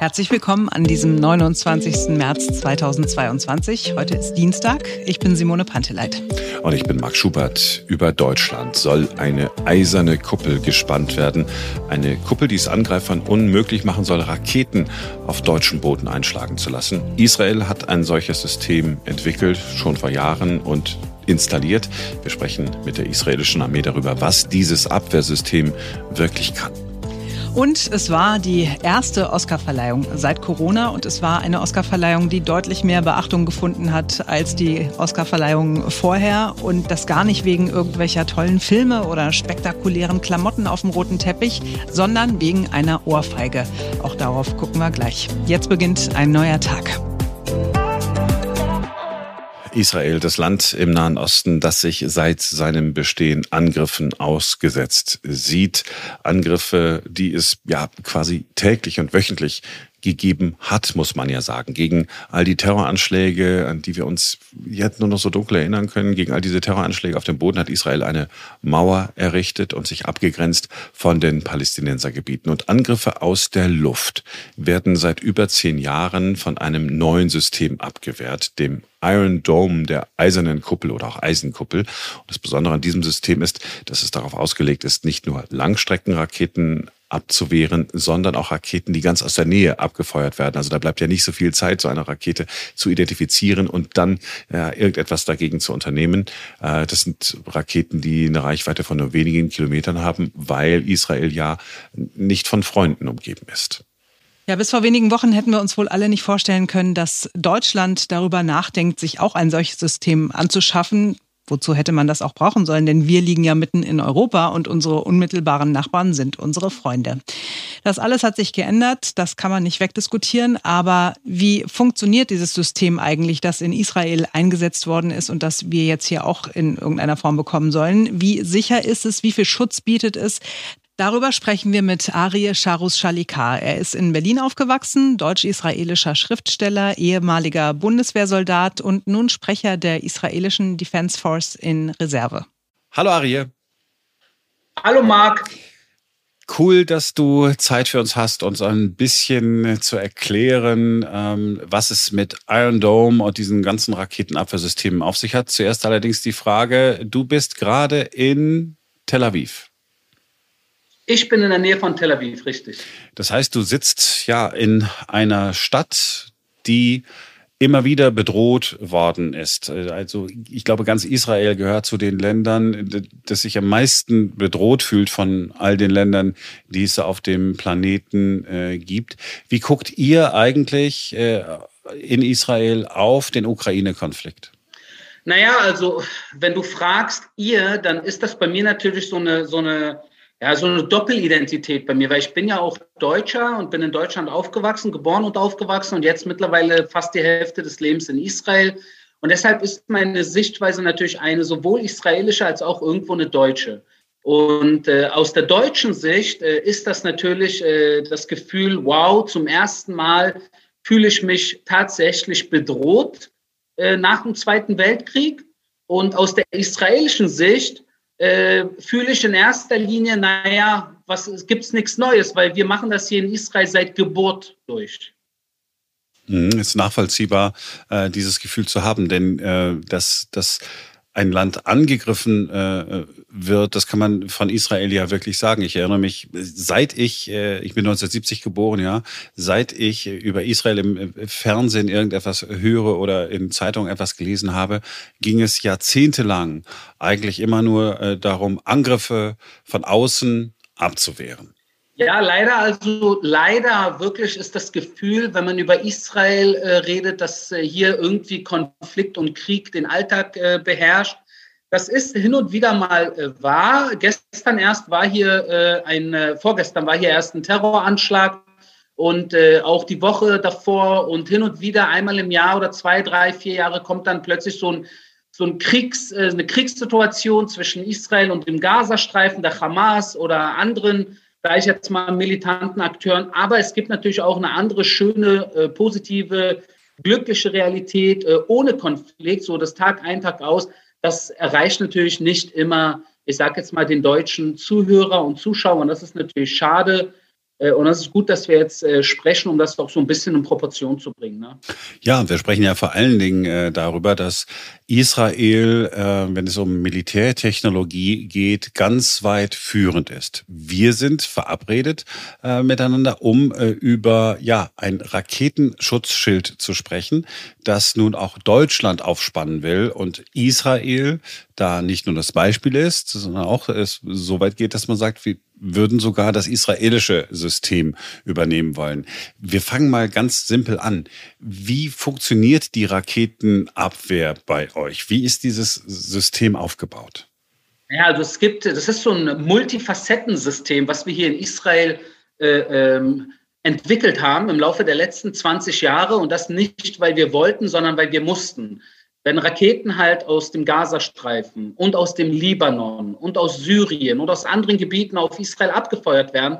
Herzlich willkommen an diesem 29. März 2022. Heute ist Dienstag. Ich bin Simone Panteleit. Und ich bin Marc Schubert. Über Deutschland soll eine eiserne Kuppel gespannt werden. Eine Kuppel, die es Angreifern unmöglich machen soll, Raketen auf deutschem Boden einschlagen zu lassen. Israel hat ein solches System entwickelt, schon vor Jahren und installiert. Wir sprechen mit der israelischen Armee darüber, was dieses Abwehrsystem wirklich kann. Und es war die erste Oscarverleihung seit Corona und es war eine Oscarverleihung, die deutlich mehr Beachtung gefunden hat als die Oscarverleihung vorher und das gar nicht wegen irgendwelcher tollen Filme oder spektakulären Klamotten auf dem roten Teppich, sondern wegen einer Ohrfeige. Auch darauf gucken wir gleich. Jetzt beginnt ein neuer Tag. Israel, das Land im Nahen Osten, das sich seit seinem Bestehen Angriffen ausgesetzt sieht. Angriffe, die es ja quasi täglich und wöchentlich gegeben hat, muss man ja sagen. Gegen all die Terroranschläge, an die wir uns jetzt nur noch so dunkel erinnern können, gegen all diese Terroranschläge auf dem Boden hat Israel eine Mauer errichtet und sich abgegrenzt von den Palästinensergebieten. Und Angriffe aus der Luft werden seit über zehn Jahren von einem neuen System abgewehrt, dem Iron Dome, der eisernen Kuppel oder auch Eisenkuppel. Und das Besondere an diesem System ist, dass es darauf ausgelegt ist, nicht nur Langstreckenraketen abzuwehren, sondern auch Raketen, die ganz aus der Nähe abgefeuert werden. Also da bleibt ja nicht so viel Zeit, so eine Rakete zu identifizieren und dann ja, irgendetwas dagegen zu unternehmen. Äh, das sind Raketen, die eine Reichweite von nur wenigen Kilometern haben, weil Israel ja nicht von Freunden umgeben ist. Ja, bis vor wenigen Wochen hätten wir uns wohl alle nicht vorstellen können, dass Deutschland darüber nachdenkt, sich auch ein solches System anzuschaffen. Wozu hätte man das auch brauchen sollen? Denn wir liegen ja mitten in Europa und unsere unmittelbaren Nachbarn sind unsere Freunde. Das alles hat sich geändert, das kann man nicht wegdiskutieren. Aber wie funktioniert dieses System eigentlich, das in Israel eingesetzt worden ist und das wir jetzt hier auch in irgendeiner Form bekommen sollen? Wie sicher ist es? Wie viel Schutz bietet es? Darüber sprechen wir mit Arie Sharus Shalikar. Er ist in Berlin aufgewachsen, deutsch-israelischer Schriftsteller, ehemaliger Bundeswehrsoldat und nun Sprecher der israelischen Defense Force in Reserve. Hallo Arie. Hallo Marc. Cool, dass du Zeit für uns hast, uns ein bisschen zu erklären, ähm, was es mit Iron Dome und diesen ganzen Raketenabwehrsystemen auf sich hat. Zuerst allerdings die Frage, du bist gerade in Tel Aviv. Ich bin in der Nähe von Tel Aviv, richtig. Das heißt, du sitzt ja in einer Stadt, die immer wieder bedroht worden ist. Also ich glaube, ganz Israel gehört zu den Ländern, das sich am meisten bedroht fühlt von all den Ländern, die es auf dem Planeten äh, gibt. Wie guckt ihr eigentlich äh, in Israel auf den Ukraine-Konflikt? Naja, also wenn du fragst ihr, dann ist das bei mir natürlich so eine, so eine ja, so eine Doppelidentität bei mir, weil ich bin ja auch Deutscher und bin in Deutschland aufgewachsen, geboren und aufgewachsen und jetzt mittlerweile fast die Hälfte des Lebens in Israel. Und deshalb ist meine Sichtweise natürlich eine sowohl israelische als auch irgendwo eine deutsche. Und äh, aus der deutschen Sicht äh, ist das natürlich äh, das Gefühl, wow, zum ersten Mal fühle ich mich tatsächlich bedroht äh, nach dem Zweiten Weltkrieg. Und aus der israelischen Sicht äh, fühle ich in erster Linie, naja, was gibt es nichts Neues, weil wir machen das hier in Israel seit Geburt durch. Mhm, ist nachvollziehbar, äh, dieses Gefühl zu haben, denn äh, das, das ein Land angegriffen äh, wird, das kann man von Israel ja wirklich sagen. Ich erinnere mich, seit ich, äh, ich bin 1970 geboren, ja, seit ich über Israel im Fernsehen irgendetwas höre oder in Zeitungen etwas gelesen habe, ging es jahrzehntelang eigentlich immer nur äh, darum, Angriffe von außen abzuwehren. Ja, leider, also leider wirklich ist das Gefühl, wenn man über Israel äh, redet, dass äh, hier irgendwie Konflikt und Krieg den Alltag äh, beherrscht. Das ist hin und wieder mal äh, wahr. Gestern erst war hier äh, ein, äh, vorgestern war hier erst ein Terroranschlag und auch die Woche davor und hin und wieder einmal im Jahr oder zwei, drei, vier Jahre kommt dann plötzlich so ein so ein Kriegs, eine Kriegssituation zwischen Israel und dem Gazastreifen, der Hamas oder anderen sage ich jetzt mal, militanten Akteuren. Aber es gibt natürlich auch eine andere schöne, äh, positive, glückliche Realität äh, ohne Konflikt, so das Tag ein, Tag aus. Das erreicht natürlich nicht immer, ich sage jetzt mal, den deutschen Zuhörer und Zuschauer. Und das ist natürlich schade. Äh, und es ist gut, dass wir jetzt äh, sprechen, um das auch so ein bisschen in Proportion zu bringen. Ne? Ja, wir sprechen ja vor allen Dingen äh, darüber, dass Israel, wenn es um Militärtechnologie geht, ganz weit führend ist. Wir sind verabredet miteinander, um über ja ein Raketenschutzschild zu sprechen, das nun auch Deutschland aufspannen will und Israel da nicht nur das Beispiel ist, sondern auch es so weit geht, dass man sagt, wir würden sogar das israelische System übernehmen wollen. Wir fangen mal ganz simpel an. Wie funktioniert die Raketenabwehr bei euch? Wie ist dieses System aufgebaut? Ja, also es gibt, das ist so ein Multifacettensystem, was wir hier in Israel äh, ähm, entwickelt haben im Laufe der letzten 20 Jahre und das nicht, weil wir wollten, sondern weil wir mussten. Wenn Raketen halt aus dem Gazastreifen und aus dem Libanon und aus Syrien und aus anderen Gebieten auf Israel abgefeuert werden,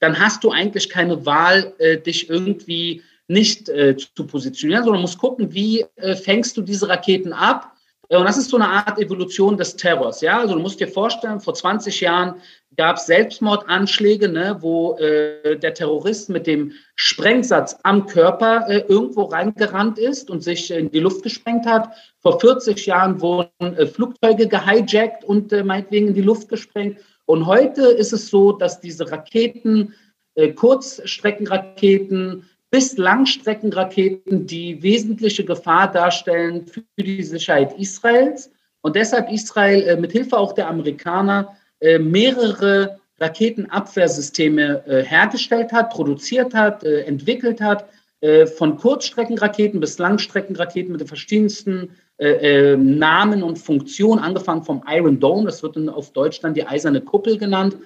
dann hast du eigentlich keine Wahl, äh, dich irgendwie nicht äh, zu positionieren, sondern musst gucken, wie äh, fängst du diese Raketen ab äh, und das ist so eine Art Evolution des Terrors. Ja? Also du musst dir vorstellen, vor 20 Jahren gab es Selbstmordanschläge, ne, wo äh, der Terrorist mit dem Sprengsatz am Körper äh, irgendwo reingerannt ist und sich in die Luft gesprengt hat. Vor 40 Jahren wurden äh, Flugzeuge gehijackt und äh, meinetwegen in die Luft gesprengt. Und heute ist es so, dass diese Raketen, äh, Kurzstreckenraketen, bis Langstreckenraketen die wesentliche Gefahr darstellen für die Sicherheit Israels. Und deshalb Israel äh, mit Hilfe auch der Amerikaner mehrere Raketenabwehrsysteme äh, hergestellt hat, produziert hat, äh, entwickelt hat, äh, von Kurzstreckenraketen bis Langstreckenraketen mit den verschiedensten äh, Namen und Funktionen, angefangen vom Iron Dome, das wird auf Deutsch dann die eiserne Kuppel genannt,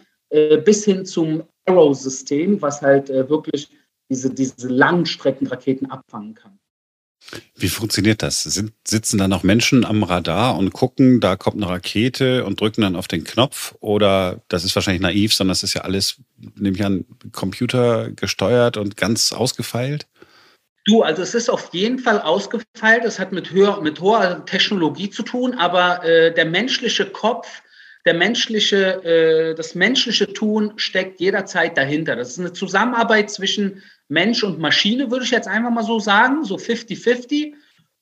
bis hin zum Arrow-System, was halt wirklich diese, diese Langstreckenraketen abfangen kann. Wie funktioniert das? Sind, sitzen da noch Menschen am Radar und gucken, da kommt eine Rakete und drücken dann auf den Knopf? Oder das ist wahrscheinlich naiv, sondern das ist ja alles, nehme ich an, computergesteuert und ganz ausgefeilt? Du, also es ist auf jeden Fall ausgefeilt. Es hat mit, höher, mit hoher Technologie zu tun, aber äh, der menschliche Kopf, der menschliche, äh, das menschliche Tun steckt jederzeit dahinter. Das ist eine Zusammenarbeit zwischen Mensch und Maschine, würde ich jetzt einfach mal so sagen, so 50-50.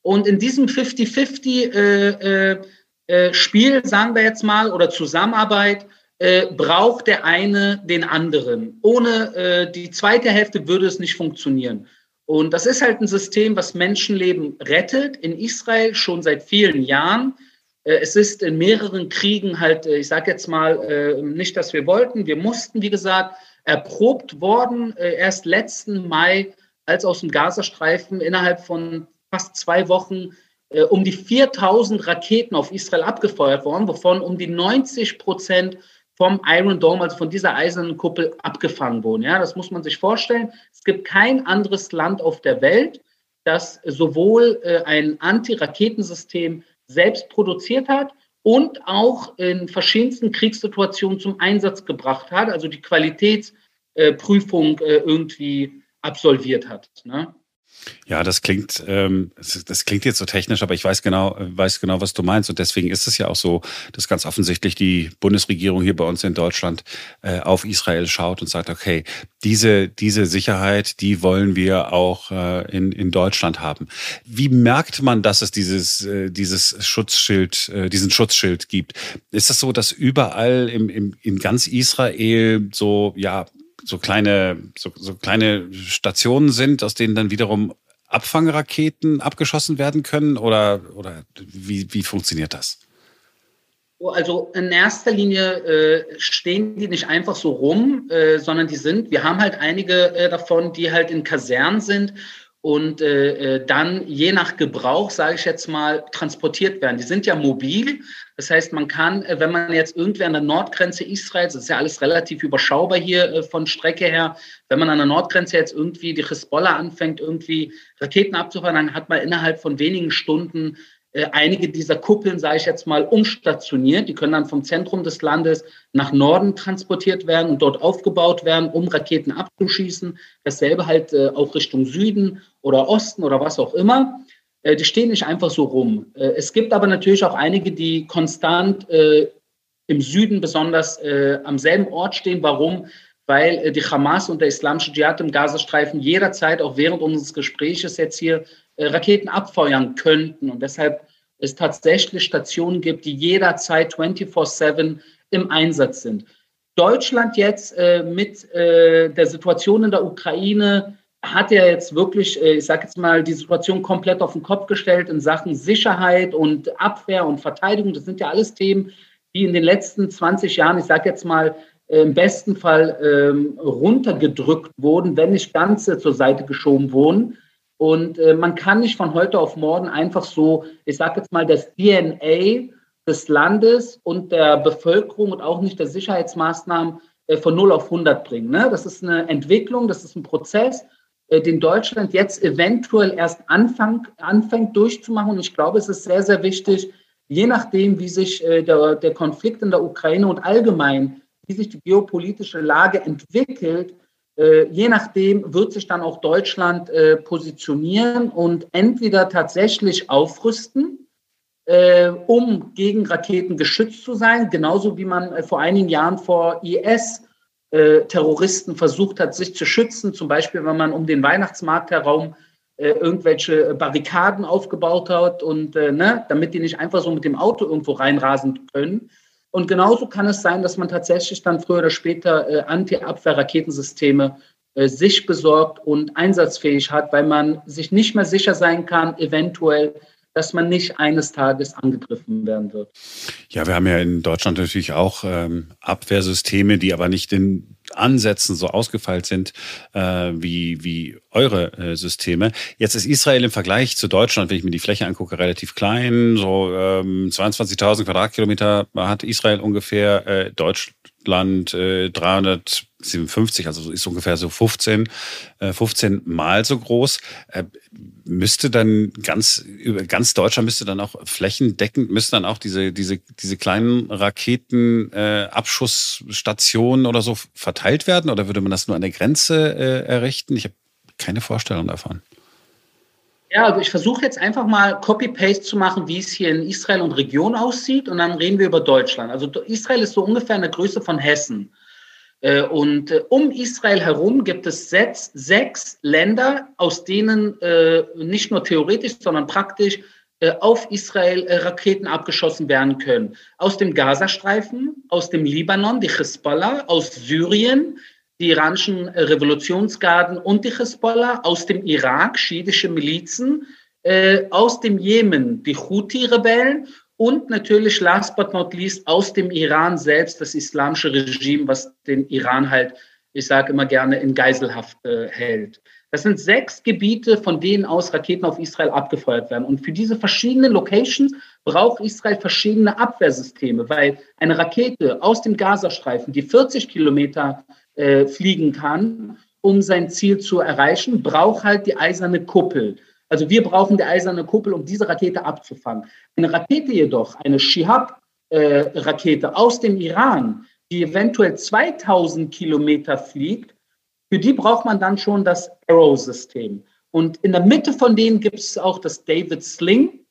Und in diesem 50-50 äh, äh, äh, Spiel, sagen wir jetzt mal, oder Zusammenarbeit, äh, braucht der eine den anderen. Ohne äh, die zweite Hälfte würde es nicht funktionieren. Und das ist halt ein System, was Menschenleben rettet, in Israel schon seit vielen Jahren. Äh, es ist in mehreren Kriegen halt, ich sage jetzt mal, nicht, dass wir wollten, wir mussten, wie gesagt, erprobt worden, äh, erst letzten Mai, als aus dem Gazastreifen innerhalb von fast zwei Wochen äh, um die 4000 Raketen auf Israel abgefeuert worden, wovon um die 90 Prozent vom Iron Dome, also von dieser eisernen Kuppel, abgefangen wurden. Ja, das muss man sich vorstellen. Es gibt kein anderes Land auf der Welt, das sowohl äh, ein Anti-Raketensystem selbst produziert hat und auch in verschiedensten Kriegssituationen zum Einsatz gebracht hat, also die Qualitätsprüfung äh, irgendwie absolviert hat. Ne? Ja, das klingt, ähm, das klingt jetzt so technisch, aber ich weiß genau, weiß genau, was du meinst. Und deswegen ist es ja auch so, dass ganz offensichtlich die Bundesregierung hier bei uns in Deutschland äh, auf Israel schaut und sagt, okay, diese, diese Sicherheit, die wollen wir auch äh, in, in Deutschland haben. Wie merkt man, dass es dieses, äh, dieses Schutzschild, äh, diesen Schutzschild gibt? Ist das so, dass überall im, im, in ganz Israel so, ja, so kleine, so, so kleine Stationen sind, aus denen dann wiederum Abfangraketen abgeschossen werden können? Oder, oder wie, wie funktioniert das? Oh, also in erster Linie äh, stehen die nicht einfach so rum, äh, sondern die sind, wir haben halt einige äh, davon, die halt in Kasernen sind und äh, äh, dann je nach Gebrauch, sage ich jetzt mal, transportiert werden. Die sind ja mobil. Das heißt, man kann, äh, wenn man jetzt irgendwie an der Nordgrenze Israels, das ist ja alles relativ überschaubar hier äh, von Strecke her, wenn man an der Nordgrenze jetzt irgendwie die Hisbollah anfängt, irgendwie Raketen abzufahren, dann hat man innerhalb von wenigen Stunden einige dieser Kuppeln, sage ich jetzt mal, umstationiert. Die können dann vom Zentrum des Landes nach Norden transportiert werden und dort aufgebaut werden, um Raketen abzuschießen. Dasselbe halt äh, auch Richtung Süden oder Osten oder was auch immer. Äh, die stehen nicht einfach so rum. Äh, es gibt aber natürlich auch einige, die konstant äh, im Süden besonders äh, am selben Ort stehen. Warum? weil äh, die Hamas und der islamische Dschihad im Gazastreifen jederzeit, auch während unseres Gespräches jetzt hier, äh, Raketen abfeuern könnten. Und deshalb es tatsächlich Stationen gibt, die jederzeit 24-7 im Einsatz sind. Deutschland jetzt äh, mit äh, der Situation in der Ukraine hat ja jetzt wirklich, äh, ich sage jetzt mal, die Situation komplett auf den Kopf gestellt in Sachen Sicherheit und Abwehr und Verteidigung. Das sind ja alles Themen, die in den letzten 20 Jahren, ich sage jetzt mal, äh, im besten Fall ähm, runtergedrückt wurden, wenn nicht ganz zur Seite geschoben wurden. Und äh, man kann nicht von heute auf morgen einfach so, ich sage jetzt mal, das DNA des Landes und der Bevölkerung und auch nicht der Sicherheitsmaßnahmen äh, von 0 auf 100 bringen. Ne? Das ist eine Entwicklung, das ist ein Prozess, äh, den Deutschland jetzt eventuell erst anfang, anfängt durchzumachen. Und ich glaube, es ist sehr, sehr wichtig, je nachdem, wie sich äh, der, der Konflikt in der Ukraine und allgemein, wie sich die geopolitische Lage entwickelt, je nachdem wird sich dann auch Deutschland äh, positionieren und entweder tatsächlich aufrüsten, äh, um gegen Raketen geschützt zu sein, genauso wie man äh, vor einigen Jahren vor IS-Terroristen äh, versucht hat, sich zu schützen, zum Beispiel wenn man um den Weihnachtsmarkt herum irgendwelche Barrikaden aufgebaut hat und ne, damit die nicht einfach so mit dem Auto irgendwo reinrasen können. Und genauso kann es sein, dass man tatsächlich dann früher oder später äh, Anti-Abwehr-Raketensysteme äh, sich besorgt und einsatzfähig hat, weil man sich nicht mehr sicher sein kann, eventuell, dass man nicht eines Tages angegriffen werden wird. Ja, wir haben ja in Deutschland natürlich auch ähm, Abwehrsysteme, die aber nicht in Ansätzen so ausgefeilt sind äh, wie, wie eure äh, Systeme. Jetzt ist Israel im Vergleich zu Deutschland, wenn ich mir die Fläche angucke, relativ klein. So ähm, 22.000 Quadratkilometer hat Israel ungefähr. Äh, Deutschland äh, 357, also ist ungefähr so 15, äh, 15 Mal so groß. Äh, müsste dann ganz über ganz Deutschland müsste dann auch flächendeckend müsste dann auch diese diese diese kleinen Raketenabschussstationen äh, oder so verteilt werden oder würde man das nur an der Grenze äh, errichten? Ich habe keine Vorstellung davon. Ja, also ich versuche jetzt einfach mal Copy-Paste zu machen, wie es hier in Israel und Region aussieht und dann reden wir über Deutschland. Also Israel ist so ungefähr in der Größe von Hessen. Äh, und äh, um Israel herum gibt es sechs, sechs Länder, aus denen äh, nicht nur theoretisch, sondern praktisch auf Israel Raketen abgeschossen werden können. Aus dem Gazastreifen, aus dem Libanon, die Hezbollah, aus Syrien, die iranischen Revolutionsgarden und die Hezbollah, aus dem Irak, schiitische Milizen, aus dem Jemen, die Houthi-Rebellen und natürlich, last but not least, aus dem Iran selbst, das islamische Regime, was den Iran halt, ich sage immer gerne, in Geiselhaft äh, hält. Das sind sechs Gebiete, von denen aus Raketen auf Israel abgefeuert werden. Und für diese verschiedenen Locations braucht Israel verschiedene Abwehrsysteme, weil eine Rakete aus dem Gazastreifen, die 40 Kilometer äh, fliegen kann, um sein Ziel zu erreichen, braucht halt die eiserne Kuppel. Also wir brauchen die eiserne Kuppel, um diese Rakete abzufangen. Eine Rakete jedoch, eine Shihab-Rakete äh, aus dem Iran, die eventuell 2000 Kilometer fliegt, für die braucht man dann schon das Arrow-System. Und in der Mitte von denen gibt es auch das David Sling.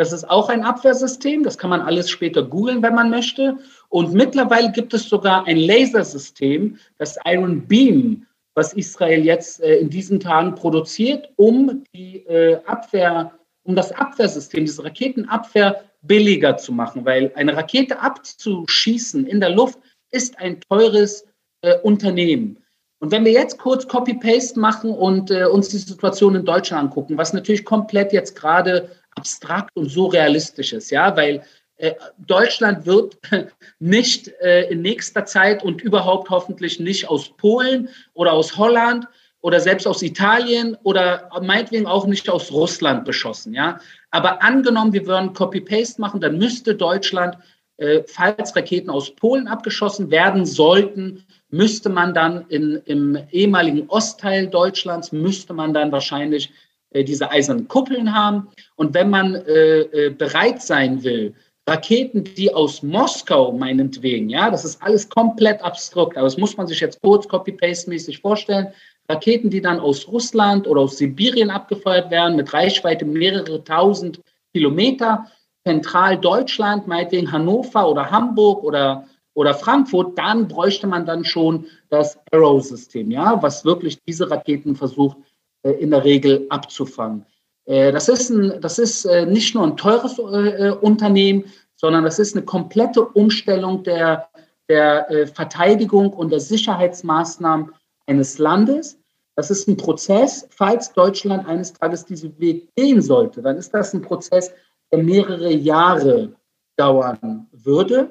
Das ist auch ein Abwehrsystem. Das kann man alles später googeln, wenn man möchte. Und mittlerweile gibt es sogar ein Lasersystem, das Iron Beam was Israel jetzt äh, in diesen Tagen produziert, um die äh, Abwehr, um das Abwehrsystem, diese Raketenabwehr billiger zu machen, weil eine Rakete abzuschießen in der Luft ist ein teures äh, Unternehmen. Und wenn wir jetzt kurz Copy-Paste machen und äh, uns die Situation in Deutschland angucken, was natürlich komplett jetzt gerade abstrakt und so realistisch ist, ja, weil äh, Deutschland wird nicht äh, in nächster Zeit und überhaupt hoffentlich nicht aus Polen oder aus Holland oder selbst aus Italien oder meinetwegen auch nicht aus Russland beschossen. Ja? Aber angenommen, wir würden Copy-Paste machen, dann müsste Deutschland, äh, falls Raketen aus Polen abgeschossen werden sollten, müsste man dann in, im ehemaligen Ostteil Deutschlands, müsste man dann wahrscheinlich diese eisernen Kuppeln haben. Und wenn man äh, bereit sein will, Raketen, die aus Moskau meinetwegen, ja, das ist alles komplett abstrakt, aber das muss man sich jetzt kurz copy-paste-mäßig vorstellen. Raketen, die dann aus Russland oder aus Sibirien abgefeuert werden, mit Reichweite mehrere tausend Kilometer, zentral Deutschland, meinetwegen Hannover oder Hamburg oder, oder Frankfurt, dann bräuchte man dann schon das Arrow-System, ja, was wirklich diese Raketen versucht, äh, in der Regel abzufangen. Äh, das ist, ein, das ist äh, nicht nur ein teures Unternehmen, sondern das ist eine komplette Umstellung der, der Verteidigung und der Sicherheitsmaßnahmen eines Landes. Das ist ein Prozess, falls Deutschland eines Tages diesen Weg gehen sollte, dann ist das ein Prozess, der mehrere Jahre dauern würde.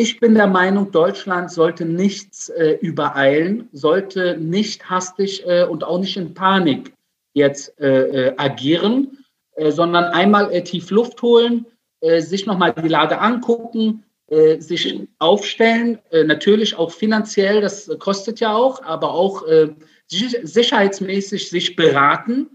Ich bin der Meinung, Deutschland sollte nichts äh, übereilen, sollte nicht hastig äh, und auch nicht in Panik jetzt äh, äh agieren, äh, sondern einmal äh, tief Luft holen, sich nochmal die Lage angucken, sich aufstellen, natürlich auch finanziell, das kostet ja auch, aber auch sicherheitsmäßig sich beraten,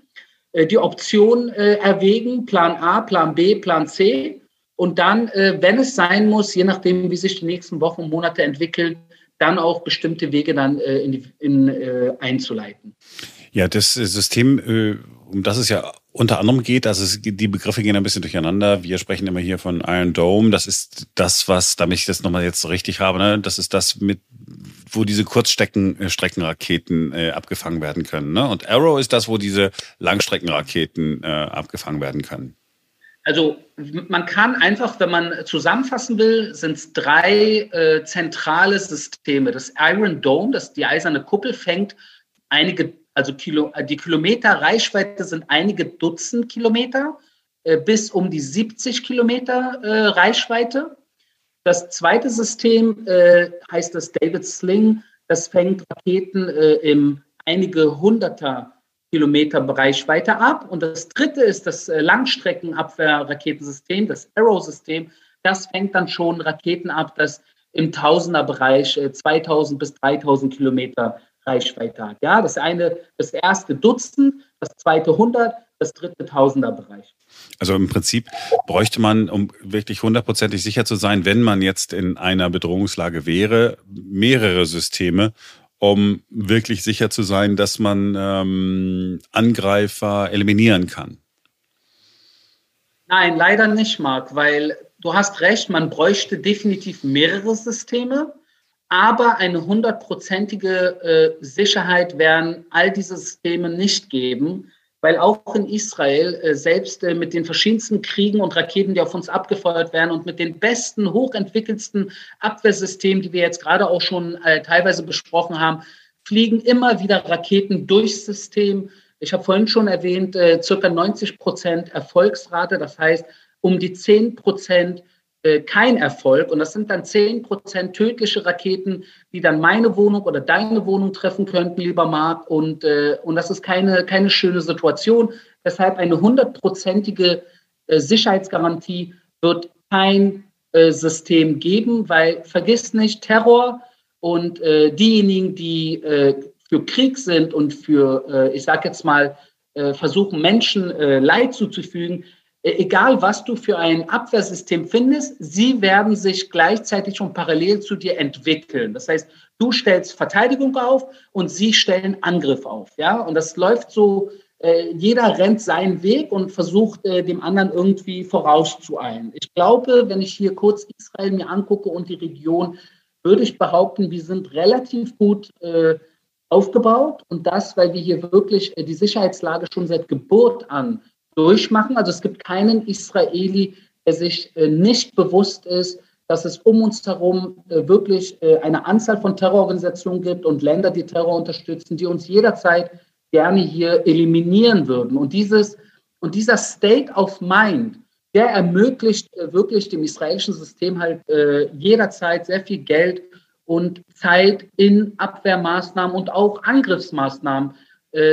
die Option erwägen, Plan A, Plan B, Plan C und dann, äh, wenn es sein muss, je nachdem, wie sich die nächsten Wochen und Monate entwickeln, dann auch bestimmte Wege dann äh, in, die, in, äh, einzuleiten. Ja, das System, um das es ja unter anderem geht, also die Begriffe gehen ein bisschen durcheinander. Wir sprechen immer hier von Iron Dome. Das ist das, was, damit ich das nochmal jetzt so richtig habe, ne? das ist das mit, wo diese Kurzstreckenraketen äh, abgefangen werden können. Ne? Und Arrow ist das, wo diese Langstreckenraketen äh, abgefangen werden können. Also man kann einfach, wenn man zusammenfassen will, sind es drei äh, zentrale Systeme. Das Iron Dome, das die eiserne Kuppel fängt einige, also Kilo, die Kilometer Reichweite sind einige Dutzend Kilometer äh, bis um die 70 Kilometer äh, Reichweite. Das zweite System äh, heißt das David Sling. Das fängt Raketen äh, im einige Hunderter Kilometer Reichweite ab. Und das dritte ist das äh, Langstreckenabwehrraketensystem, das Arrow-System. Das fängt dann schon Raketen ab, das im Tausenderbereich 2000 äh, bis 3000 Kilometer Reichweite hat. Ja, das eine, das erste Dutzend, das zweite 100, das dritte Tausenderbereich. Also im Prinzip bräuchte man, um wirklich hundertprozentig sicher zu sein, wenn man jetzt in einer Bedrohungslage wäre, mehrere Systeme, um wirklich sicher zu sein, dass man ähm, Angreifer eliminieren kann? Nein, leider nicht, Marc, weil du hast recht, man bräuchte definitiv mehrere Systeme, aber eine hundertprozentige äh, Sicherheit werden all diese Systeme nicht geben, weil auch in Israel äh, selbst äh, mit den verschiedensten Kriegen und Raketen, die auf uns abgefeuert werden und mit den besten, hochentwickelsten Abwehrsystemen, die wir jetzt gerade auch schon äh, teilweise besprochen haben, fliegen immer wieder Raketen durchs System. Ich habe vorhin schon erwähnt, äh, circa 90 Prozent Erfolgsrate, das heißt um die 10 Prozent äh, kein Erfolg. Und das sind dann 10 Prozent tödliche Raketen, die dann meine Wohnung oder deine Wohnung treffen könnten, lieber Marc. Und, äh, und das ist keine, keine schöne Situation. Deshalb eine hundertprozentige äh, Sicherheitsgarantie wird kein äh, System geben, weil vergiss nicht, Terror und äh, diejenigen, die für Krieg sind und für, ich sage jetzt mal, versuchen, Menschen Leid zuzufügen, egal was du für ein Abwehrsystem findest, sie werden sich gleichzeitig und parallel zu dir entwickeln. Das heißt, du stellst Verteidigung auf und sie stellen Angriff auf. Ja, und das läuft so, äh, jeder rennt seinen Weg und versucht, äh, dem anderen irgendwie vorauszueilen. Ich glaube, wenn ich hier kurz Israel mir angucke und die Region, würde ich behaupten, wir sind relativ gut äh, aufgebaut und das, weil wir hier wirklich die Sicherheitslage schon seit Geburt an durchmachen. Also es gibt keinen Israeli, der sich äh, nicht bewusst ist, dass es um uns herum äh, wirklich äh, eine Anzahl von Terrororganisationen gibt und Länder, die Terror unterstützen, die uns jederzeit gerne hier eliminieren würden. Und, dieses, und dieser State of Mind, der ermöglicht wirklich dem israelischen System halt jederzeit sehr viel Geld und Zeit in Abwehrmaßnahmen und auch Angriffsmaßnahmen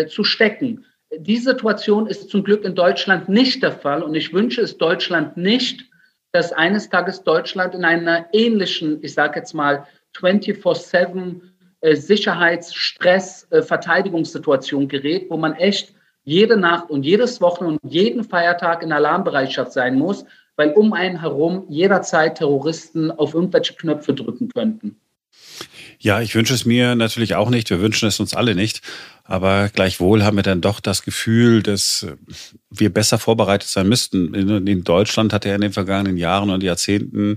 zu stecken. Die Situation ist zum Glück in Deutschland nicht der Fall und ich wünsche es Deutschland nicht, dass eines Tages Deutschland in einer ähnlichen, ich sage jetzt mal, 24-7 äh, äh, gerät, wo man echt jede Nacht und jedes Wochenende und jeden Feiertag in Alarmbereitschaft sein muss, weil um einen herum jederzeit Terroristen auf irgendwelche Knöpfe drücken könnten. Ja, ich wünsche es mir natürlich auch nicht. Wir wünschen es uns alle nicht. Aber gleichwohl haben wir dann doch das Gefühl, dass wir besser vorbereitet sein müssten. In Deutschland hat er in den vergangenen Jahren und Jahrzehnten, äh,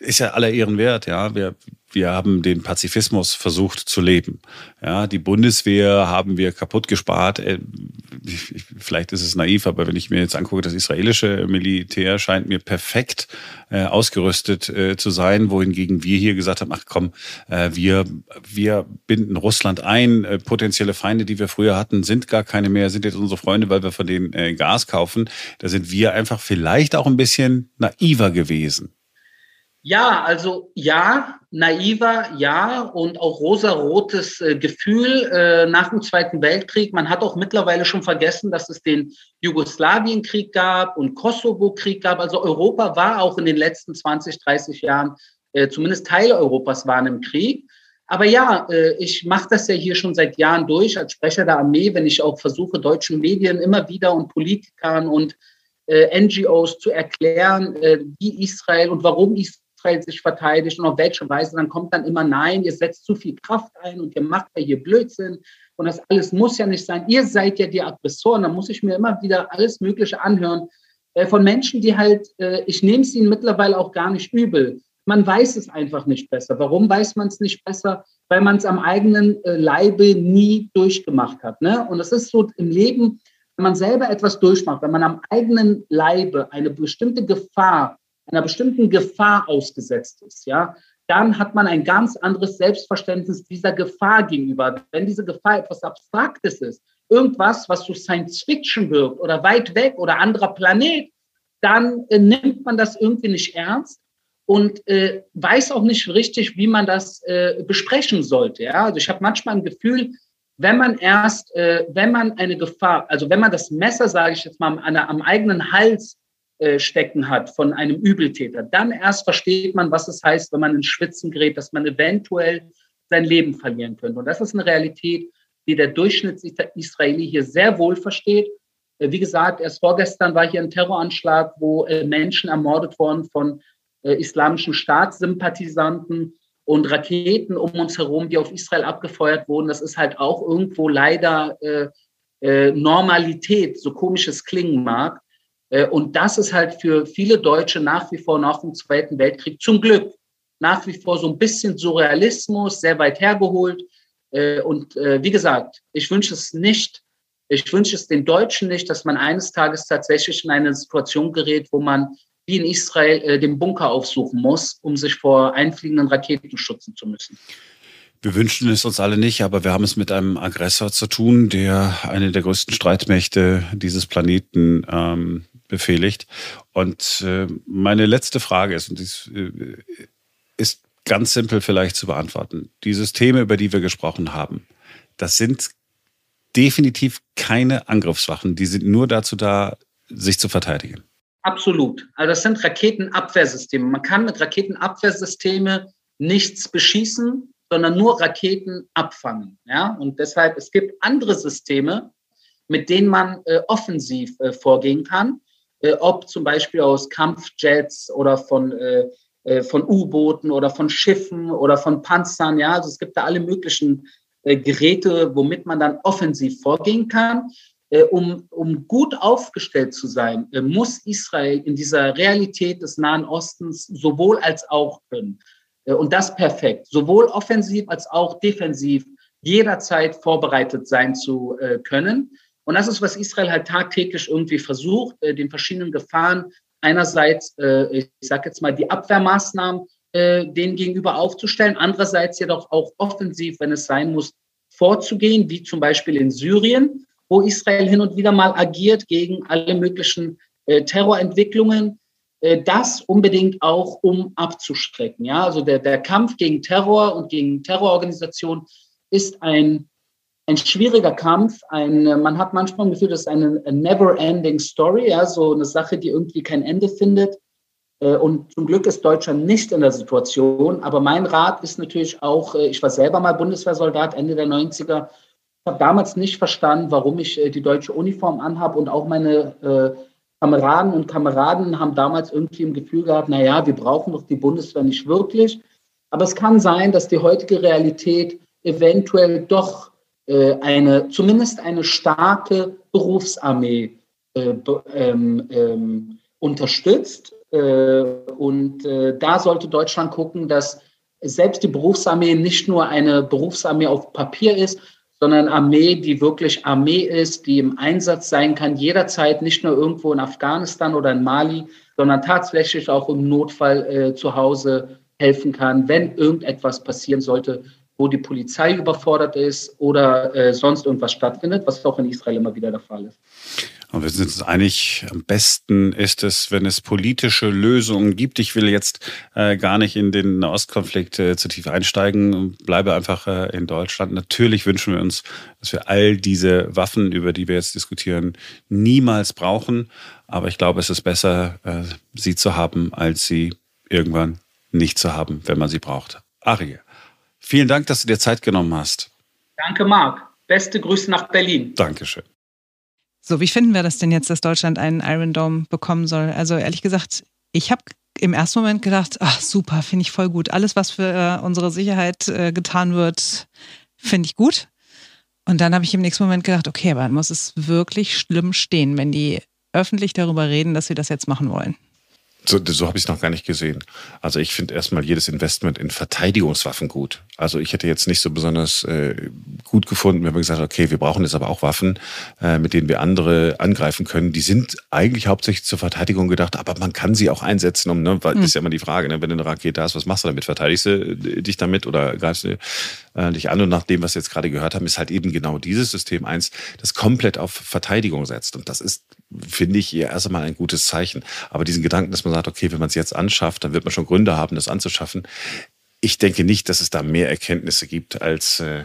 ist ja aller Ehren wert, ja. Wir, wir haben den Pazifismus versucht zu leben. Ja, die Bundeswehr haben wir kaputt gespart. Äh, vielleicht ist es naiv, aber wenn ich mir jetzt angucke, das israelische Militär scheint mir perfekt äh, ausgerüstet äh, zu sein, wohingegen wir hier gesagt haben, ach komm, äh, wir, wir binden Russland ein. Äh, potenzielle Feinde, die wir früher hatten, sind gar keine mehr, sind jetzt unsere Freunde, weil wir von denen äh, Gas kaufen. Da sind wir einfach vielleicht auch ein bisschen naiver gewesen. Ja, also ja, naiver, ja und auch rosarotes äh, Gefühl äh, nach dem Zweiten Weltkrieg. Man hat auch mittlerweile schon vergessen, dass es den Jugoslawienkrieg gab und Kosovo-Krieg gab. Also Europa war auch in den letzten 20, 30 Jahren, äh, zumindest Teile Europas waren im Krieg. Aber ja, äh, ich mache das ja hier schon seit Jahren durch als Sprecher der Armee, wenn ich auch versuche, deutschen Medien immer wieder und Politikern und äh, NGOs zu erklären, äh, wie Israel und warum Israel Israel sich verteidigt und auf welche Weise, dann kommt dann immer Nein, ihr setzt zu viel Kraft ein und ihr macht ja hier Blödsinn und das alles muss ja nicht sein. Ihr seid ja die Aggressoren, da muss ich mir immer wieder alles Mögliche anhören äh, von Menschen, die halt, äh, ich nehme es ihnen mittlerweile auch gar nicht übel. Man weiß es einfach nicht besser. Warum weiß man es nicht besser? Weil man es am eigenen äh, Leibe nie durchgemacht hat. Ne? Und es ist so im Leben, wenn man selber etwas durchmacht, wenn man am eigenen Leibe eine bestimmte Gefahr einer bestimmten Gefahr ausgesetzt ist, ja, dann hat man ein ganz anderes Selbstverständnis dieser Gefahr gegenüber. Wenn diese Gefahr etwas Abstraktes ist, irgendwas, was so Science Fiction wirkt oder weit weg oder anderer Planet, dann äh, nimmt man das irgendwie nicht ernst und äh, weiß auch nicht richtig, wie man das äh, besprechen sollte. Ja? Also ich habe manchmal ein Gefühl, wenn man erst, äh, wenn man eine Gefahr, also wenn man das Messer, sage ich jetzt mal, am, am eigenen Hals stecken hat von einem Übeltäter. Dann erst versteht man, was es heißt, wenn man ins Schwitzen gerät, dass man eventuell sein Leben verlieren könnte. Und das ist eine Realität, die der Durchschnitts-Israeli hier sehr wohl versteht. Äh, wie gesagt, erst vorgestern war hier ein Terroranschlag, wo äh, Menschen ermordet wurden von islamischen Staatssympathisanten und Raketen um uns herum, die auf Israel abgefeuert wurden. Das ist halt auch irgendwo leider äh, Normalität, so komisch es klingen mag. Äh, und das ist halt für viele Deutsche nach wie vor nach dem Zweiten Weltkrieg zum Glück nach wie vor so ein bisschen Surrealismus, sehr weit hergeholt. Äh, und äh, wie gesagt, ich wünsche es nicht, ich wünsche es den Deutschen nicht, dass man eines Tages tatsächlich in eine Situation gerät, wo man wie in Israel den Bunker aufsuchen muss, um sich vor einfliegenden Raketen schützen zu müssen. Wir wünschen es uns alle nicht, aber wir haben es mit einem Aggressor zu tun, der eine der größten Streitmächte dieses Planeten ähm, befehligt. Und äh, meine letzte Frage ist, und dies äh, ist ganz simpel vielleicht zu beantworten. Die Systeme, über die wir gesprochen haben, das sind definitiv keine Angriffswaffen. Die sind nur dazu da, sich zu verteidigen. Absolut. Also das sind Raketenabwehrsysteme. Man kann mit Raketenabwehrsysteme nichts beschießen, sondern nur Raketen abfangen. Ja? Und deshalb, es gibt andere Systeme, mit denen man äh, offensiv äh, vorgehen kann ob zum Beispiel aus Kampfjets oder von, äh, äh von U-Booten oder von Schiffen oder von Panzern. Ja, also es gibt da alle möglichen äh, Geräte, womit man dann offensiv vorgehen kann. Äh, um, um gut aufgestellt zu sein, äh, muss Israel in dieser Realität des Nahen Ostens sowohl als auch können. Und das perfekt, sowohl offensiv als auch defensiv jederzeit vorbereitet sein zu können. Und das ist, was Israel halt tagtäglich irgendwie versucht, äh, den verschiedenen Gefahren einerseits, äh, ich sage jetzt mal, die Abwehrmaßnahmen äh, denen gegenüber aufzustellen, andererseits jedoch auch offensiv, wenn es sein muss, vorzugehen, wie zum Beispiel in Syrien, wo Israel hin und wieder mal agiert gegen alle möglichen äh, Terrorentwicklungen. Äh, das unbedingt auch, um abzuschrecken. Ja, also der, der Kampf gegen Terror und gegen Terrororganisationen ist ein ein schwieriger Kampf. Ein, äh, man hat manchmal das Gefühl, das ist eine never-ending Story, ja, so eine Sache, die irgendwie kein Ende findet. Äh, und zum Glück ist Deutschland nicht in der Situation. Aber mein Rat ist natürlich auch, äh, ich war selber mal Bundeswehrsoldat Ende der 90er. Ich habe damals nicht verstanden, warum ich die deutsche Uniform anhabe und auch meine Kameraden und Kameraden haben damals irgendwie im Gefühl gehabt, naja, wir brauchen doch die Bundeswehr nicht wirklich. Aber es kann sein, dass die heutige Realität eventuell doch äh, eine, zumindest eine starke Berufsarmee äh, ähm, ähm, unterstützt. Äh, und äh, da sollte Deutschland gucken, dass selbst die Berufsarmee nicht nur eine Berufsarmee auf Papier ist, sondern Armee, die wirklich Armee ist, die im Einsatz sein kann, jederzeit, nicht nur irgendwo in Afghanistan oder in Mali, sondern tatsächlich auch im Notfall äh, zu Hause helfen kann, wenn irgendetwas passieren sollte, wo die Polizei überfordert ist oder äh, sonst irgendwas stattfindet, was auch in Israel immer wieder der Fall ist. Und wir sind uns einig, am besten ist es, wenn es politische Lösungen gibt. Ich will jetzt äh, gar nicht in den Ostkonflikt äh, zu tief einsteigen, bleibe einfach äh, in Deutschland. Natürlich wünschen wir uns, dass wir all diese Waffen, über die wir jetzt diskutieren, niemals brauchen. Aber ich glaube, es ist besser, äh, sie zu haben, als sie irgendwann nicht zu haben, wenn man sie braucht. Arie, vielen Dank, dass du dir Zeit genommen hast. Danke, Marc. Beste Grüße nach Berlin. Dankeschön. So, wie finden wir das denn jetzt, dass Deutschland einen Iron Dome bekommen soll? Also ehrlich gesagt, ich habe im ersten Moment gedacht, ach super, finde ich voll gut. Alles, was für äh, unsere Sicherheit äh, getan wird, finde ich gut. Und dann habe ich im nächsten Moment gedacht, okay, aber dann muss es wirklich schlimm stehen, wenn die öffentlich darüber reden, dass sie das jetzt machen wollen. So, so habe ich es noch gar nicht gesehen. Also ich finde erstmal jedes Investment in Verteidigungswaffen gut. Also ich hätte jetzt nicht so besonders äh, gut gefunden, wenn man gesagt hat, okay, wir brauchen jetzt aber auch Waffen, äh, mit denen wir andere angreifen können. Die sind eigentlich hauptsächlich zur Verteidigung gedacht, aber man kann sie auch einsetzen, um, ne, weil mhm. das ist ja immer die Frage, ne, wenn eine Rakete da ist, was machst du damit? Verteidigst du äh, dich damit oder greifst du äh, dich an? Und nach dem, was wir jetzt gerade gehört haben, ist halt eben genau dieses System eins, das komplett auf Verteidigung setzt. Und das ist finde ich eher erst einmal ein gutes Zeichen. Aber diesen Gedanken, dass man sagt, okay, wenn man es jetzt anschafft, dann wird man schon Gründe haben, das anzuschaffen. Ich denke nicht, dass es da mehr Erkenntnisse gibt als, äh,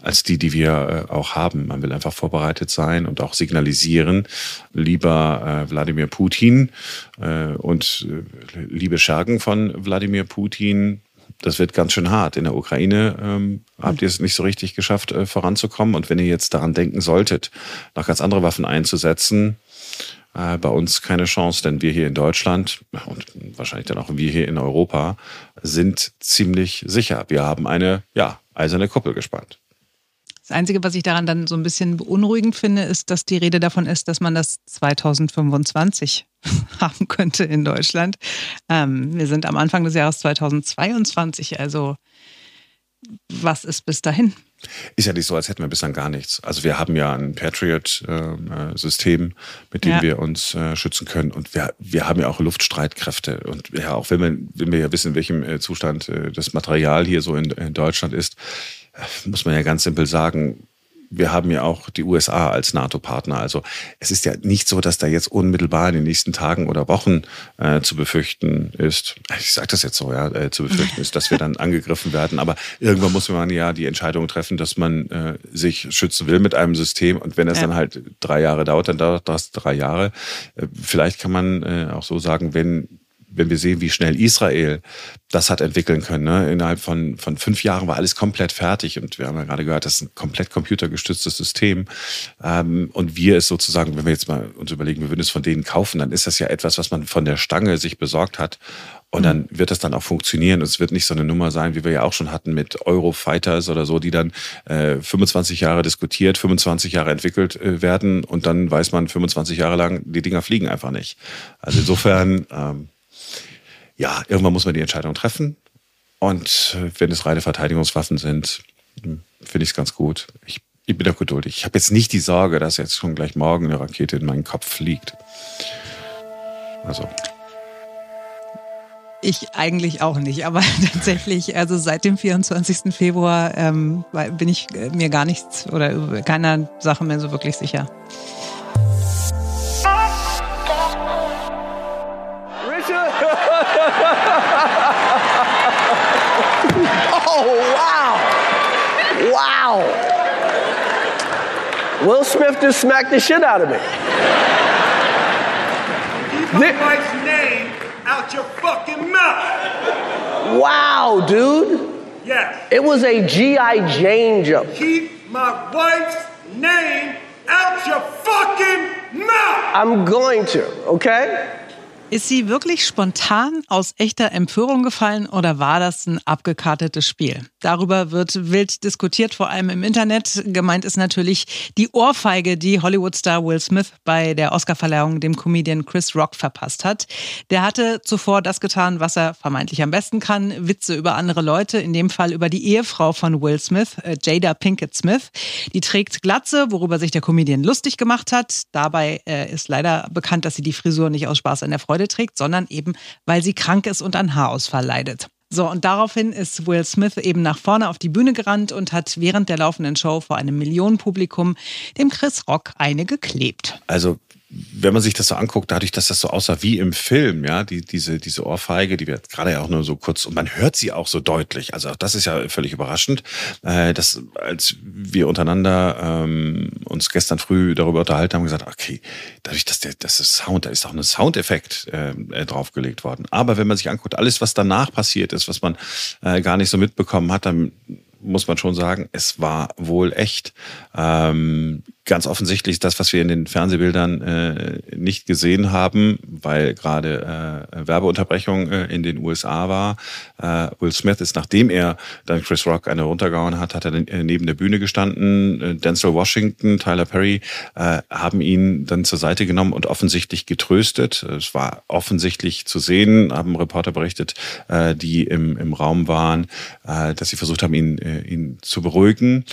als die, die wir äh, auch haben. Man will einfach vorbereitet sein und auch signalisieren, lieber äh, Wladimir Putin und liebe Schergen von Wladimir Putin, das wird ganz schön hart. In der Ukraine ähm, habt ihr es nicht so richtig geschafft, äh, voranzukommen. Und wenn ihr jetzt daran denken solltet, noch ganz andere Waffen einzusetzen, äh, bei uns keine Chance, denn wir hier in Deutschland und wahrscheinlich dann auch wir hier in Europa sind ziemlich sicher. Wir haben eine, ja, eiserne Kuppel gespannt. Das Einzige, was ich daran dann so ein bisschen beunruhigend finde, ist, dass die Rede davon ist, dass man das 2025 haben könnte in Deutschland. Ähm, wir sind am Anfang des Jahres 2022, also was ist bis dahin? Ist ja nicht so, als hätten wir bislang gar nichts. Also wir haben ja ein Patriot-System, äh, mit dem ja. wir uns äh, schützen können. Und wir, wir haben ja auch Luftstreitkräfte. Und ja, auch wenn wir, wenn wir ja wissen, in welchem äh, Zustand das Material hier so in, in Deutschland ist, muss man ja ganz simpel sagen, wir haben ja auch die USA als NATO-Partner. Also es ist ja nicht so, dass da jetzt unmittelbar in den nächsten Tagen oder Wochen äh, zu befürchten ist. Ich sage das jetzt so, ja, äh, zu befürchten ist, dass wir dann angegriffen werden. Aber irgendwann muss man ja die Entscheidung treffen, dass man äh, sich schützen will mit einem System. Und wenn es ja. dann halt drei Jahre dauert, dann dauert das drei Jahre. Äh, vielleicht kann man äh, auch so sagen, wenn wenn wir sehen, wie schnell Israel das hat entwickeln können. Ne? Innerhalb von, von fünf Jahren war alles komplett fertig und wir haben ja gerade gehört, das ist ein komplett computergestütztes System. Ähm, und wir es sozusagen, wenn wir jetzt mal uns überlegen, wir würden es von denen kaufen, dann ist das ja etwas, was man von der Stange sich besorgt hat. Und dann mhm. wird das dann auch funktionieren. Es wird nicht so eine Nummer sein, wie wir ja auch schon hatten mit Eurofighters oder so, die dann äh, 25 Jahre diskutiert, 25 Jahre entwickelt äh, werden und dann weiß man 25 Jahre lang, die Dinger fliegen einfach nicht. Also insofern, ähm, ja, irgendwann muss man die Entscheidung treffen. Und äh, wenn es reine Verteidigungswaffen sind, hm, finde ich es ganz gut. Ich, ich bin auch geduldig. Ich habe jetzt nicht die Sorge, dass jetzt schon gleich morgen eine Rakete in meinen Kopf fliegt. Also. Ich eigentlich auch nicht, aber tatsächlich, also seit dem 24. Februar ähm, bin ich äh, mir gar nichts oder keiner Sache mehr so wirklich sicher. Wow. Will Smith just smacked the shit out of me. Keep my wife's name out your fucking mouth. Wow, dude. Yes. It was a G.I. Jane jump. Keep my wife's name out your fucking mouth. I'm going to, okay? Ist sie wirklich spontan aus echter Empörung gefallen oder war das ein abgekartetes Spiel? Darüber wird wild diskutiert, vor allem im Internet. Gemeint ist natürlich die Ohrfeige, die Hollywood-Star Will Smith bei der Oscarverleihung dem Comedian Chris Rock verpasst hat. Der hatte zuvor das getan, was er vermeintlich am besten kann, Witze über andere Leute, in dem Fall über die Ehefrau von Will Smith, äh, Jada Pinkett Smith. Die trägt Glatze, worüber sich der Comedian lustig gemacht hat. Dabei äh, ist leider bekannt, dass sie die Frisur nicht aus Spaß an der Freude Freude trägt, sondern eben, weil sie krank ist und an Haarausfall leidet. So, und daraufhin ist Will Smith eben nach vorne auf die Bühne gerannt und hat während der laufenden Show vor einem Millionenpublikum dem Chris Rock eine geklebt. Also wenn man sich das so anguckt, dadurch, dass das so aussah wie im Film, ja, die, diese, diese Ohrfeige, die wird gerade ja auch nur so kurz und man hört sie auch so deutlich. Also auch das ist ja völlig überraschend. Äh, dass, als wir untereinander ähm, uns gestern früh darüber unterhalten haben, gesagt, okay, dadurch, dass der, das ist Sound, da ist auch ein Soundeffekt äh, äh, draufgelegt worden. Aber wenn man sich anguckt, alles, was danach passiert ist, was man äh, gar nicht so mitbekommen hat, dann muss man schon sagen, es war wohl echt. Ähm, ganz offensichtlich das, was wir in den Fernsehbildern äh, nicht gesehen haben, weil gerade äh, Werbeunterbrechung äh, in den USA war. Äh, Will Smith ist, nachdem er dann Chris Rock eine runtergehauen hat, hat er äh, neben der Bühne gestanden. Äh, Denzel Washington, Tyler Perry äh, haben ihn dann zur Seite genommen und offensichtlich getröstet. Es war offensichtlich zu sehen, haben Reporter berichtet, äh, die im, im Raum waren, äh, dass sie versucht haben, ihn, äh, ihn zu beruhigen.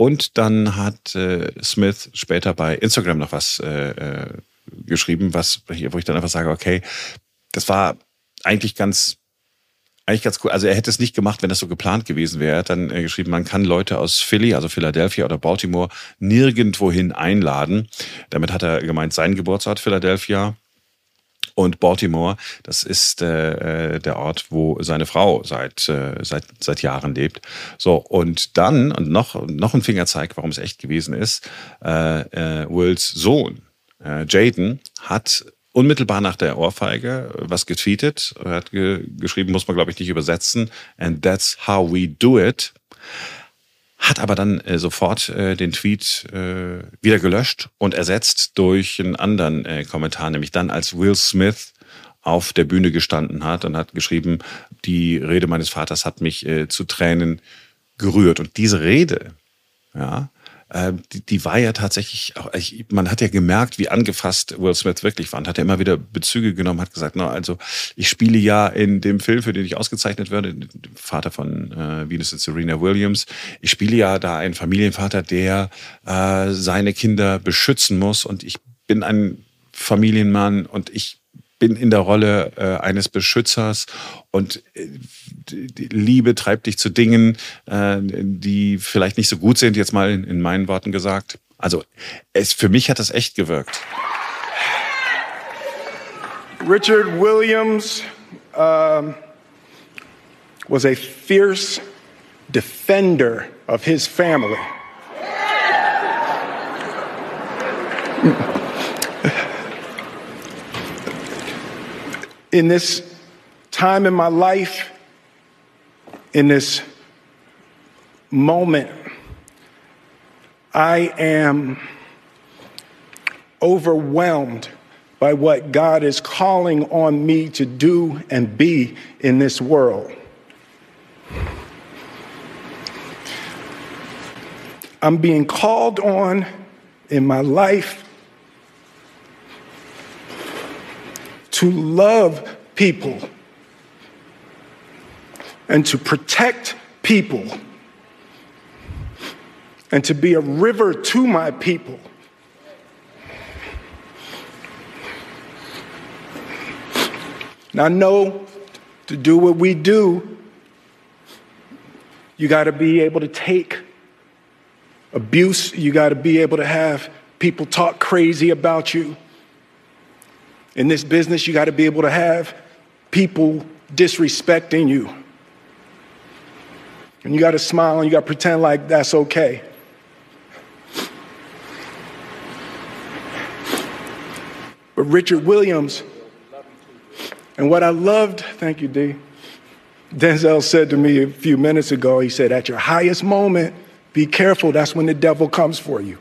Und dann hat äh, Smith später bei Instagram noch was äh, äh, geschrieben, was, wo ich dann einfach sage, okay, das war eigentlich ganz eigentlich ganz cool. Also er hätte es nicht gemacht, wenn das so geplant gewesen wäre. Er hat dann äh, geschrieben, man kann Leute aus Philly, also Philadelphia oder Baltimore, nirgendwohin einladen. Damit hat er gemeint, sein Geburtsort Philadelphia und Baltimore, das ist äh, äh, der Ort, wo seine Frau seit, äh, seit, seit Jahren lebt. So, und dann, und noch, noch ein Fingerzeig, warum es echt gewesen ist, äh, äh, Wills Sohn, äh, Jaden, hat unmittelbar nach der Ohrfeige was getweetet. Hat ge geschrieben, muss man, glaube ich, nicht übersetzen. And that's how we do it hat aber dann äh, sofort äh, den Tweet äh, wieder gelöscht und ersetzt durch einen anderen äh, Kommentar, nämlich dann als Will Smith auf der Bühne gestanden hat und hat geschrieben, die Rede meines Vaters hat mich äh, zu Tränen gerührt. Und diese Rede, ja, die, die war ja tatsächlich, auch, man hat ja gemerkt, wie angefasst Will Smith wirklich war und hat ja immer wieder Bezüge genommen, hat gesagt, na, also ich spiele ja in dem Film, für den ich ausgezeichnet werde, Vater von äh, Venus und Serena Williams, ich spiele ja da einen Familienvater, der äh, seine Kinder beschützen muss und ich bin ein Familienmann und ich bin in der Rolle äh, eines Beschützers und äh, Liebe treibt dich zu Dingen, äh, die vielleicht nicht so gut sind, jetzt mal in, in meinen Worten gesagt. Also es, für mich hat das echt gewirkt. Richard Williams um, was a fierce defender of his family. In this time in my life, in this moment, I am overwhelmed by what God is calling on me to do and be in this world. I'm being called on in my life to love people and to protect people and to be a river to my people. Now, I know to do what we do, you got to be able to take abuse, you got to be able to have people talk crazy about you. In this business, you got to be able to have people disrespecting you. And you got to smile and you got to pretend like that's okay. But Richard Williams, and what I loved, thank you, D. Denzel said to me a few minutes ago, he said, At your highest moment, be careful, that's when the devil comes for you.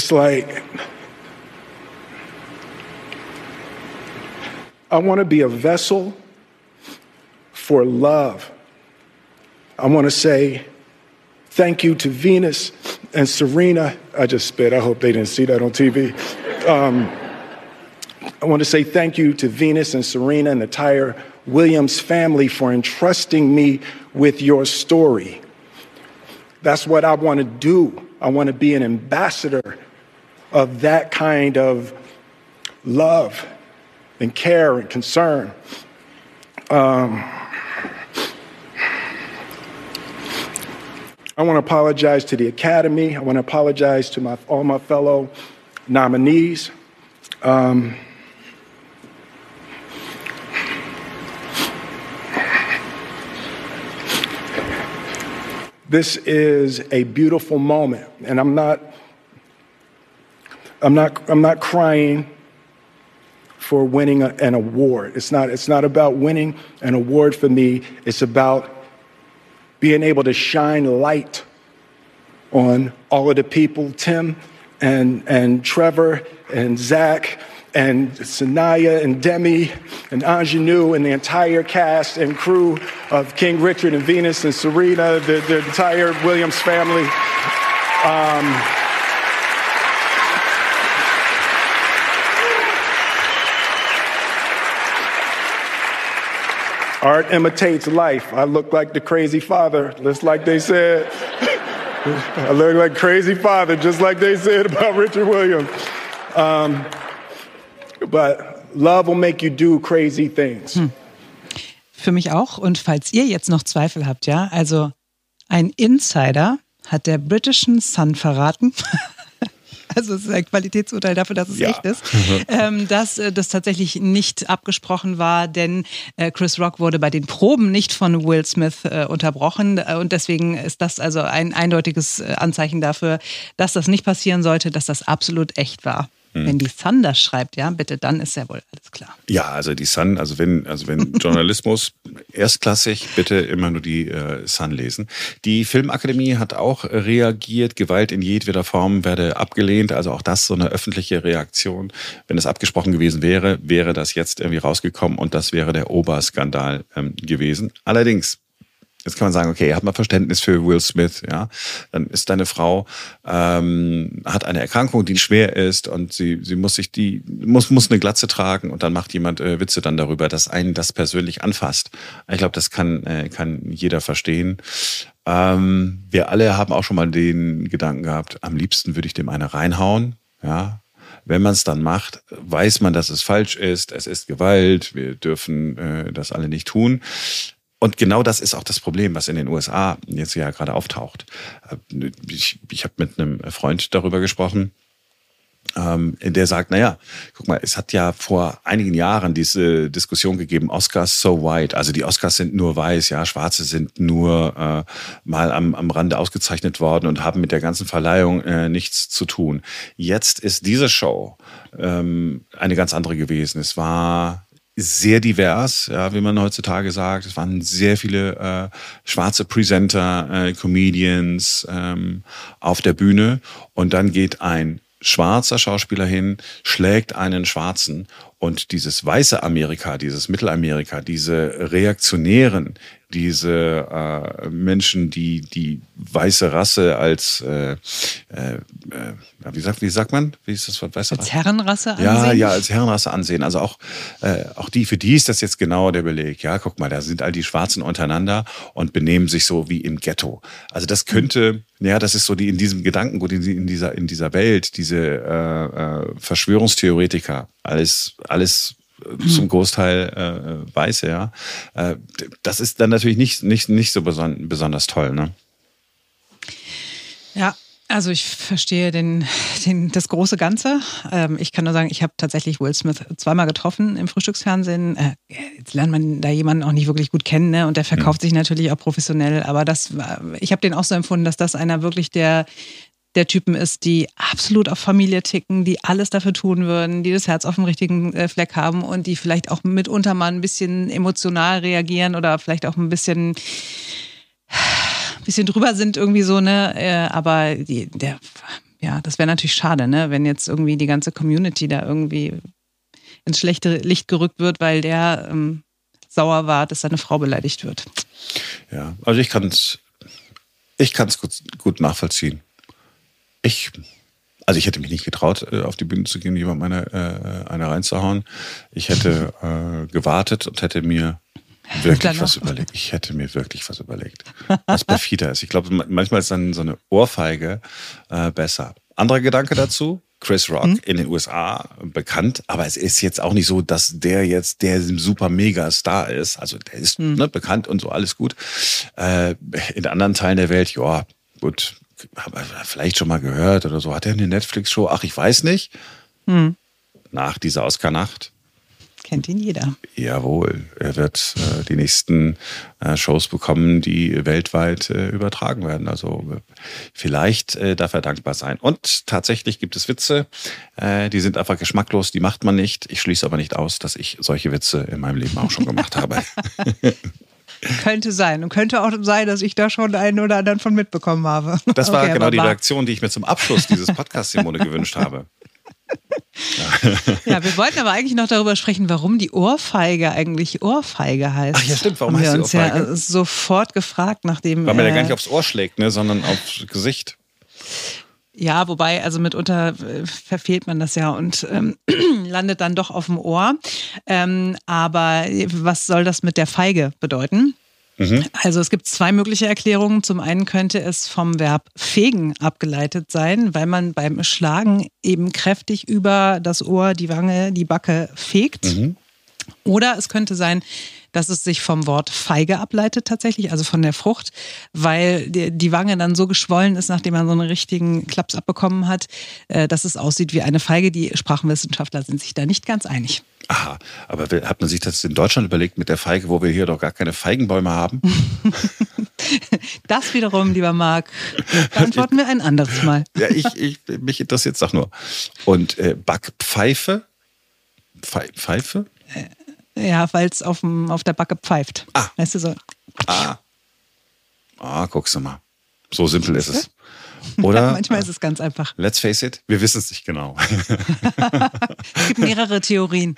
It's like, I want to be a vessel for love. I want to say thank you to Venus and Serena. I just spit. I hope they didn't see that on TV. Um, I want to say thank you to Venus and Serena and the entire Williams family for entrusting me with your story. That's what I want to do. I want to be an ambassador of that kind of love and care and concern. Um, I want to apologize to the Academy. I want to apologize to my, all my fellow nominees. Um, this is a beautiful moment, and I'm not, I'm not, I'm not crying for winning an award. It's not, it's not about winning an award for me. It's about being able to shine light on all of the people, Tim and, and Trevor and Zach and Sanaya and Demi and Ingenue and the entire cast and crew of King Richard and Venus and Serena, the, the entire Williams family. Um, Art imitates life. I look like the crazy father, just like they said. I look like crazy father, just like they said about Richard Williams. Um, but love will make you do crazy things. Hm. Für mich auch. Und falls ihr jetzt noch Zweifel habt, ja, also ein Insider hat der britischen Sun verraten. also es ist ein Qualitätsurteil dafür, dass es ja. echt ist, ähm, dass äh, das tatsächlich nicht abgesprochen war, denn äh, Chris Rock wurde bei den Proben nicht von Will Smith äh, unterbrochen äh, und deswegen ist das also ein eindeutiges äh, Anzeichen dafür, dass das nicht passieren sollte, dass das absolut echt war. Hm. Wenn die Sun das schreibt, ja, bitte, dann ist ja wohl alles klar. Ja, also die Sun, also wenn, also wenn Journalismus erstklassig, bitte immer nur die äh, Sun lesen. Die Filmakademie hat auch reagiert, Gewalt in jedweder Form werde abgelehnt, also auch das so eine öffentliche Reaktion. Wenn es abgesprochen gewesen wäre, wäre das jetzt irgendwie rausgekommen und das wäre der Oberskandal ähm, gewesen. Allerdings Jetzt kann man sagen, okay, hat man Verständnis für Will Smith, ja. Dann ist deine Frau, ähm, hat eine Erkrankung, die schwer ist und sie, sie muss sich die, muss, muss eine Glatze tragen und dann macht jemand äh, Witze dann darüber, dass einen das persönlich anfasst. Ich glaube, das kann, äh, kann jeder verstehen. Ähm, wir alle haben auch schon mal den Gedanken gehabt, am liebsten würde ich dem eine reinhauen, ja. Wenn man es dann macht, weiß man, dass es falsch ist. Es ist Gewalt. Wir dürfen äh, das alle nicht tun. Und genau das ist auch das Problem, was in den USA jetzt ja gerade auftaucht. Äh, ich, ich habe mit einem Freund darüber gesprochen, ähm, der sagt, naja, guck mal, es hat ja vor einigen Jahren diese Diskussion gegeben, Oscars so white, also die Oscars sind nur weiß, ja, Schwarze sind nur äh, mal am, am Rande ausgezeichnet worden und haben mit der ganzen Verleihung äh, nichts zu tun. Jetzt ist diese Show ähm, eine ganz andere gewesen. Es war sehr divers, ja, wie man heutzutage sagt. Es waren sehr viele äh, schwarze Presenter, äh, Comedians ähm, auf der Bühne und dann geht ein schwarzer Schauspieler hin, schlägt einen Schwarzen und dieses weiße Amerika, dieses Mittelamerika, diese Reaktionären, diese äh, Menschen, die die weiße Rasse als äh, äh, wie sagt wie sagt man wie ist das Wort weiße als Herrenrasse ansehen? Ja, ja, als Herrenrasse ansehen. Also auch äh, auch die für die ist das jetzt genau der Beleg. Ja, guck mal, da sind all die Schwarzen untereinander und benehmen sich so wie im Ghetto. Also das könnte ja, das ist so die in diesem Gedankengut, in, in dieser in dieser Welt, diese äh, äh, Verschwörungstheoretiker, alles alles zum Großteil äh, Weiße, ja. Äh, das ist dann natürlich nicht, nicht, nicht so beson besonders toll, ne? Ja, also ich verstehe den, den, das große Ganze. Ähm, ich kann nur sagen, ich habe tatsächlich Will Smith zweimal getroffen im Frühstücksfernsehen. Äh, jetzt lernt man da jemanden auch nicht wirklich gut kennen ne? und der verkauft mhm. sich natürlich auch professionell. Aber das, ich habe den auch so empfunden, dass das einer wirklich der der Typen ist, die absolut auf Familie ticken, die alles dafür tun würden, die das Herz auf dem richtigen äh, Fleck haben und die vielleicht auch mitunter mal ein bisschen emotional reagieren oder vielleicht auch ein bisschen bisschen drüber sind irgendwie so, ne? Äh, aber die, der ja, das wäre natürlich schade, ne? wenn jetzt irgendwie die ganze Community da irgendwie ins schlechte Licht gerückt wird, weil der ähm, sauer war, dass seine Frau beleidigt wird. Ja, also ich kann es ich kann's gut, gut nachvollziehen. Ich, also ich hätte mich nicht getraut, äh, auf die Bühne zu gehen, jemand meine äh, eine reinzuhauen. Ich hätte äh, gewartet und hätte mir wirklich was überlegt. Ich hätte mir wirklich was überlegt, was perfider ist. Ich glaube, manchmal ist dann so eine Ohrfeige äh, besser. Anderer Gedanke dazu, Chris Rock mhm. in den USA bekannt, aber es ist jetzt auch nicht so, dass der jetzt der super mega Star ist. Also der ist mhm. ne, bekannt und so alles gut. Äh, in anderen Teilen der Welt, ja, gut, habe vielleicht schon mal gehört oder so. Hat er eine Netflix-Show? Ach, ich weiß nicht. Mhm. Nach dieser Oscar-Nacht kennt ihn jeder. Jawohl, er wird äh, die nächsten äh, Shows bekommen, die weltweit äh, übertragen werden. Also äh, vielleicht äh, darf er dankbar sein. Und tatsächlich gibt es Witze, äh, die sind einfach geschmacklos, die macht man nicht. Ich schließe aber nicht aus, dass ich solche Witze in meinem Leben auch schon gemacht habe. Könnte sein. Und könnte auch sein, dass ich da schon einen oder anderen von mitbekommen habe. Das war okay, genau die Reaktion, die ich mir zum Abschluss dieses Podcasts, Simone, gewünscht habe. ja, wir wollten aber eigentlich noch darüber sprechen, warum die Ohrfeige eigentlich Ohrfeige heißt. Ach ja, stimmt. Warum Haben heißt wir uns Ohrfeige? ja sofort gefragt, nachdem. Weil man ja äh, gar nicht aufs Ohr schlägt, ne, sondern aufs Gesicht. Ja, wobei, also mitunter äh, verfehlt man das ja und ähm, landet dann doch auf dem Ohr. Ähm, aber was soll das mit der Feige bedeuten? Mhm. Also es gibt zwei mögliche Erklärungen. Zum einen könnte es vom Verb fegen abgeleitet sein, weil man beim Schlagen eben kräftig über das Ohr, die Wange, die Backe fegt. Mhm. Oder es könnte sein, dass es sich vom Wort Feige ableitet tatsächlich, also von der Frucht, weil die, Wange dann so geschwollen ist, nachdem man so einen richtigen Klaps abbekommen hat, äh, dass es aussieht wie eine Feige. Die Sprachenwissenschaftler sind sich da nicht ganz einig. Aha, aber hat man sich das in Deutschland überlegt mit der Feige, wo wir hier doch gar keine Feigenbäume haben? das wiederum, lieber Marc, beantworten wir ein anderes Mal. ja, ich, ich, mich interessiert es doch nur. Und äh, Backpfeife? Pfeife? Ja, weil es auf, auf der Backe pfeift. Ah. Weißt du so? Ah. Ah, guckst du mal. So simpel ist es. Oder? Ja, manchmal ist es ganz einfach. Let's face it, wir wissen es nicht genau. es gibt mehrere Theorien.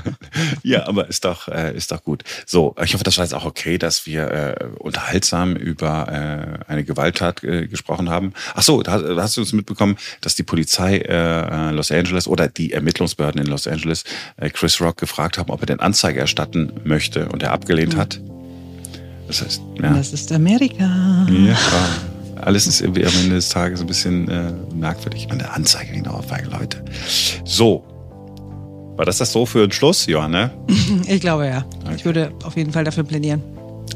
ja, aber ist doch, äh, ist doch gut. So, ich hoffe, das war jetzt auch okay, dass wir äh, unterhaltsam über äh, eine Gewalttat äh, gesprochen haben. Ach so, da, hast du uns mitbekommen, dass die Polizei äh, Los Angeles oder die Ermittlungsbehörden in Los Angeles äh, Chris Rock gefragt haben, ob er den Anzeige erstatten möchte und er abgelehnt mhm. hat. Das heißt, ja. Das ist Amerika. Ja alles ist irgendwie am Ende des Tages ein bisschen äh, merkwürdig. Eine Anzeige wegen der Ohrfeige, Leute. So. War das das so für den Schluss, Johanna? Ich glaube ja. Okay. Ich würde auf jeden Fall dafür plädieren.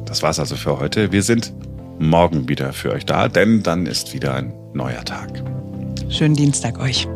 Das war's also für heute. Wir sind morgen wieder für euch da, denn dann ist wieder ein neuer Tag. Schönen Dienstag euch.